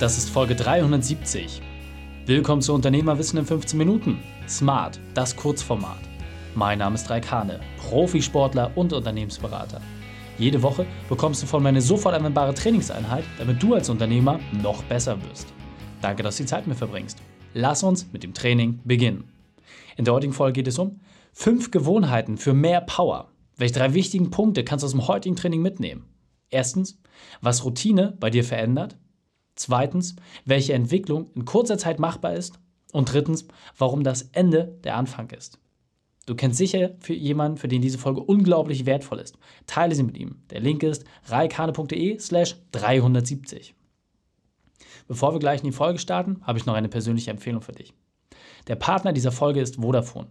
Das ist Folge 370. Willkommen zu Unternehmerwissen in 15 Minuten. Smart, das Kurzformat. Mein Name ist Raikane, Profisportler und Unternehmensberater. Jede Woche bekommst du von mir eine sofort anwendbare Trainingseinheit, damit du als Unternehmer noch besser wirst. Danke, dass du die Zeit mit verbringst. Lass uns mit dem Training beginnen. In der heutigen Folge geht es um fünf Gewohnheiten für mehr Power. Welche drei wichtigen Punkte kannst du aus dem heutigen Training mitnehmen? Erstens, was Routine bei dir verändert. Zweitens, welche Entwicklung in kurzer Zeit machbar ist. Und drittens, warum das Ende der Anfang ist. Du kennst sicher für jemanden, für den diese Folge unglaublich wertvoll ist. Teile sie mit ihm. Der Link ist reikane.de slash 370. Bevor wir gleich in die Folge starten, habe ich noch eine persönliche Empfehlung für dich. Der Partner dieser Folge ist Vodafone.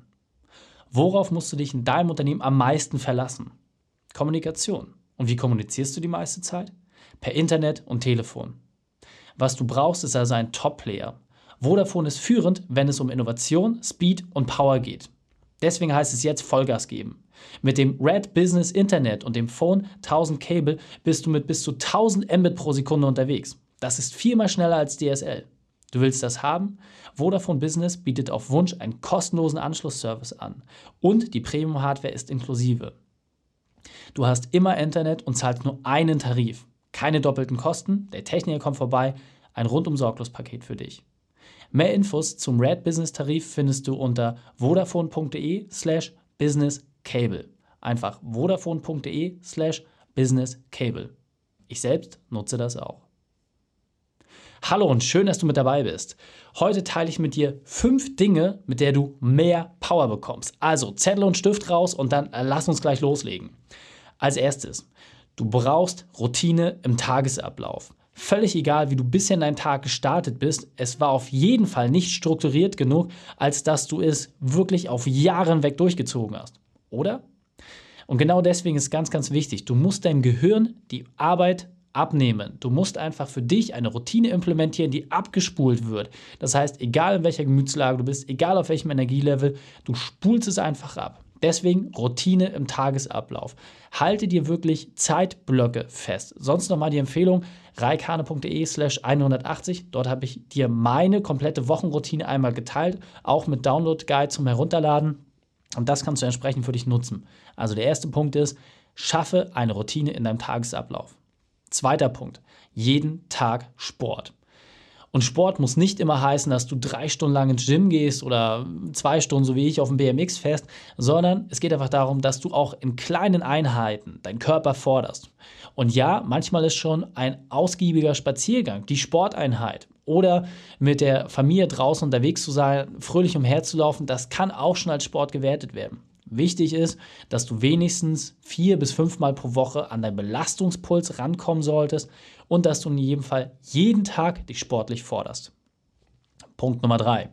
Worauf musst du dich in deinem Unternehmen am meisten verlassen? Kommunikation. Und wie kommunizierst du die meiste Zeit? Per Internet und Telefon. Was du brauchst, ist also ein Top-Player. Vodafone ist führend, wenn es um Innovation, Speed und Power geht. Deswegen heißt es jetzt Vollgas geben. Mit dem Red Business Internet und dem Phone 1000 Cable bist du mit bis zu 1000 Mbit pro Sekunde unterwegs. Das ist viermal schneller als DSL. Du willst das haben? Vodafone Business bietet auf Wunsch einen kostenlosen Anschlussservice an und die Premium-Hardware ist inklusive. Du hast immer Internet und zahlst nur einen Tarif. Keine doppelten Kosten, der Techniker kommt vorbei, ein rundum sorglos Paket für dich. Mehr Infos zum Red Business Tarif findest du unter vodafone.de slash businesscable. Einfach vodafone.de slash businesscable. Ich selbst nutze das auch. Hallo und schön, dass du mit dabei bist. Heute teile ich mit dir fünf Dinge, mit der du mehr Power bekommst. Also Zettel und Stift raus und dann lass uns gleich loslegen. Als erstes, Du brauchst Routine im Tagesablauf. Völlig egal, wie du bisher in deinen Tag gestartet bist, es war auf jeden Fall nicht strukturiert genug, als dass du es wirklich auf Jahre weg durchgezogen hast. Oder? Und genau deswegen ist ganz, ganz wichtig, du musst deinem Gehirn die Arbeit abnehmen. Du musst einfach für dich eine Routine implementieren, die abgespult wird. Das heißt, egal in welcher Gemütslage du bist, egal auf welchem Energielevel, du spulst es einfach ab. Deswegen Routine im Tagesablauf. Halte dir wirklich Zeitblöcke fest. Sonst nochmal die Empfehlung, reikane.de slash 180. Dort habe ich dir meine komplette Wochenroutine einmal geteilt, auch mit Download-Guide zum Herunterladen. Und das kannst du entsprechend für dich nutzen. Also der erste Punkt ist, schaffe eine Routine in deinem Tagesablauf. Zweiter Punkt, jeden Tag Sport. Und Sport muss nicht immer heißen, dass du drei Stunden lang ins Gym gehst oder zwei Stunden, so wie ich, auf dem BMX fest, sondern es geht einfach darum, dass du auch in kleinen Einheiten deinen Körper forderst. Und ja, manchmal ist schon ein ausgiebiger Spaziergang, die Sporteinheit oder mit der Familie draußen unterwegs zu sein, fröhlich umherzulaufen, das kann auch schon als Sport gewertet werden. Wichtig ist, dass du wenigstens vier bis fünfmal pro Woche an deinen Belastungspuls rankommen solltest und dass du in jedem Fall jeden Tag dich sportlich forderst. Punkt Nummer drei.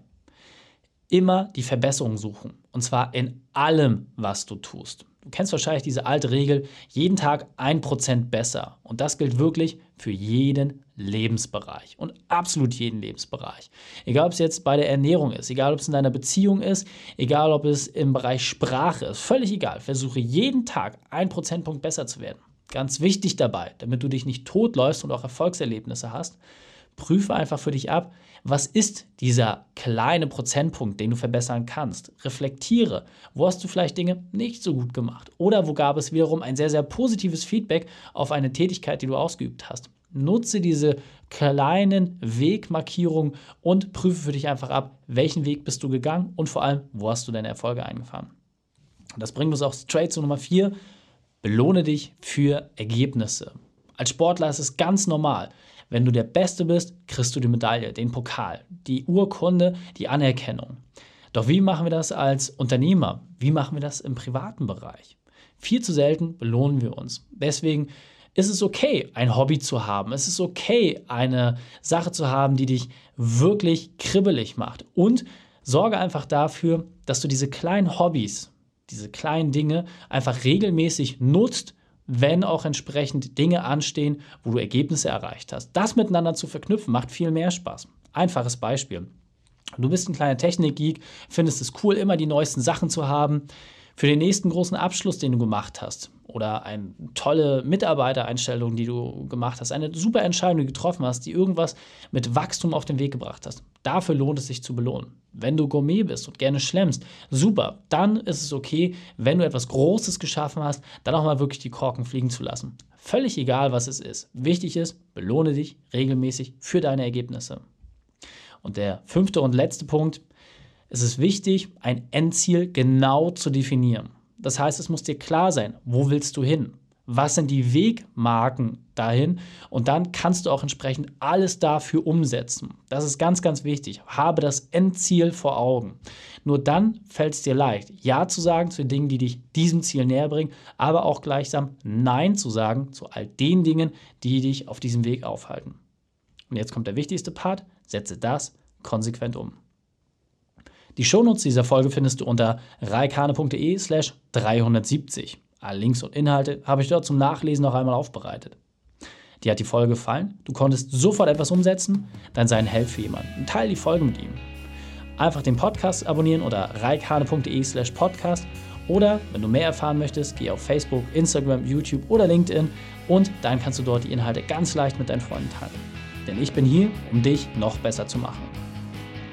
Immer die Verbesserung suchen. Und zwar in allem, was du tust. Du kennst wahrscheinlich diese alte Regel, jeden Tag ein Prozent besser. Und das gilt wirklich für jeden Lebensbereich und absolut jeden Lebensbereich. Egal, ob es jetzt bei der Ernährung ist, egal, ob es in deiner Beziehung ist, egal, ob es im Bereich Sprache ist, völlig egal. Versuche jeden Tag ein Prozentpunkt besser zu werden. Ganz wichtig dabei, damit du dich nicht totläufst und auch Erfolgserlebnisse hast, prüfe einfach für dich ab, was ist dieser kleine Prozentpunkt, den du verbessern kannst. Reflektiere, wo hast du vielleicht Dinge nicht so gut gemacht oder wo gab es wiederum ein sehr, sehr positives Feedback auf eine Tätigkeit, die du ausgeübt hast. Nutze diese kleinen Wegmarkierungen und prüfe für dich einfach ab, welchen Weg bist du gegangen und vor allem, wo hast du deine Erfolge eingefahren. Das bringt uns auch straight zu Nummer 4. Belohne dich für Ergebnisse. Als Sportler ist es ganz normal. Wenn du der Beste bist, kriegst du die Medaille, den Pokal, die Urkunde, die Anerkennung. Doch wie machen wir das als Unternehmer? Wie machen wir das im privaten Bereich? Viel zu selten belohnen wir uns. Deswegen ist es okay, ein Hobby zu haben. Es ist okay, eine Sache zu haben, die dich wirklich kribbelig macht. Und sorge einfach dafür, dass du diese kleinen Hobbys, diese kleinen Dinge einfach regelmäßig nutzt, wenn auch entsprechend Dinge anstehen, wo du Ergebnisse erreicht hast. Das miteinander zu verknüpfen macht viel mehr Spaß. Einfaches Beispiel. Du bist ein kleiner Technikgeek, findest es cool, immer die neuesten Sachen zu haben. Für den nächsten großen Abschluss, den du gemacht hast, oder eine tolle Mitarbeitereinstellung, die du gemacht hast, eine super Entscheidung, die du getroffen hast, die irgendwas mit Wachstum auf den Weg gebracht hast. Dafür lohnt es sich zu belohnen. Wenn du Gourmet bist und gerne schlemmst, super, dann ist es okay, wenn du etwas Großes geschaffen hast, dann auch mal wirklich die Korken fliegen zu lassen. Völlig egal, was es ist. Wichtig ist, belohne dich regelmäßig für deine Ergebnisse. Und der fünfte und letzte Punkt, es ist wichtig, ein Endziel genau zu definieren. Das heißt, es muss dir klar sein, wo willst du hin? Was sind die Wegmarken dahin? Und dann kannst du auch entsprechend alles dafür umsetzen. Das ist ganz, ganz wichtig. Habe das Endziel vor Augen. Nur dann fällt es dir leicht, Ja zu sagen zu den Dingen, die dich diesem Ziel näher bringen, aber auch gleichsam Nein zu sagen zu all den Dingen, die dich auf diesem Weg aufhalten. Und jetzt kommt der wichtigste Part. Setze das konsequent um. Die Shownotes dieser Folge findest du unter reikane.de slash 370. Alle Links und Inhalte habe ich dort zum Nachlesen noch einmal aufbereitet. Dir hat die Folge gefallen? Du konntest sofort etwas umsetzen? Dann sei ein Held für jemanden. Teile die Folge mit ihm. Einfach den Podcast abonnieren unter reikane.de slash podcast oder wenn du mehr erfahren möchtest, geh auf Facebook, Instagram, YouTube oder LinkedIn und dann kannst du dort die Inhalte ganz leicht mit deinen Freunden teilen. Denn ich bin hier, um dich noch besser zu machen.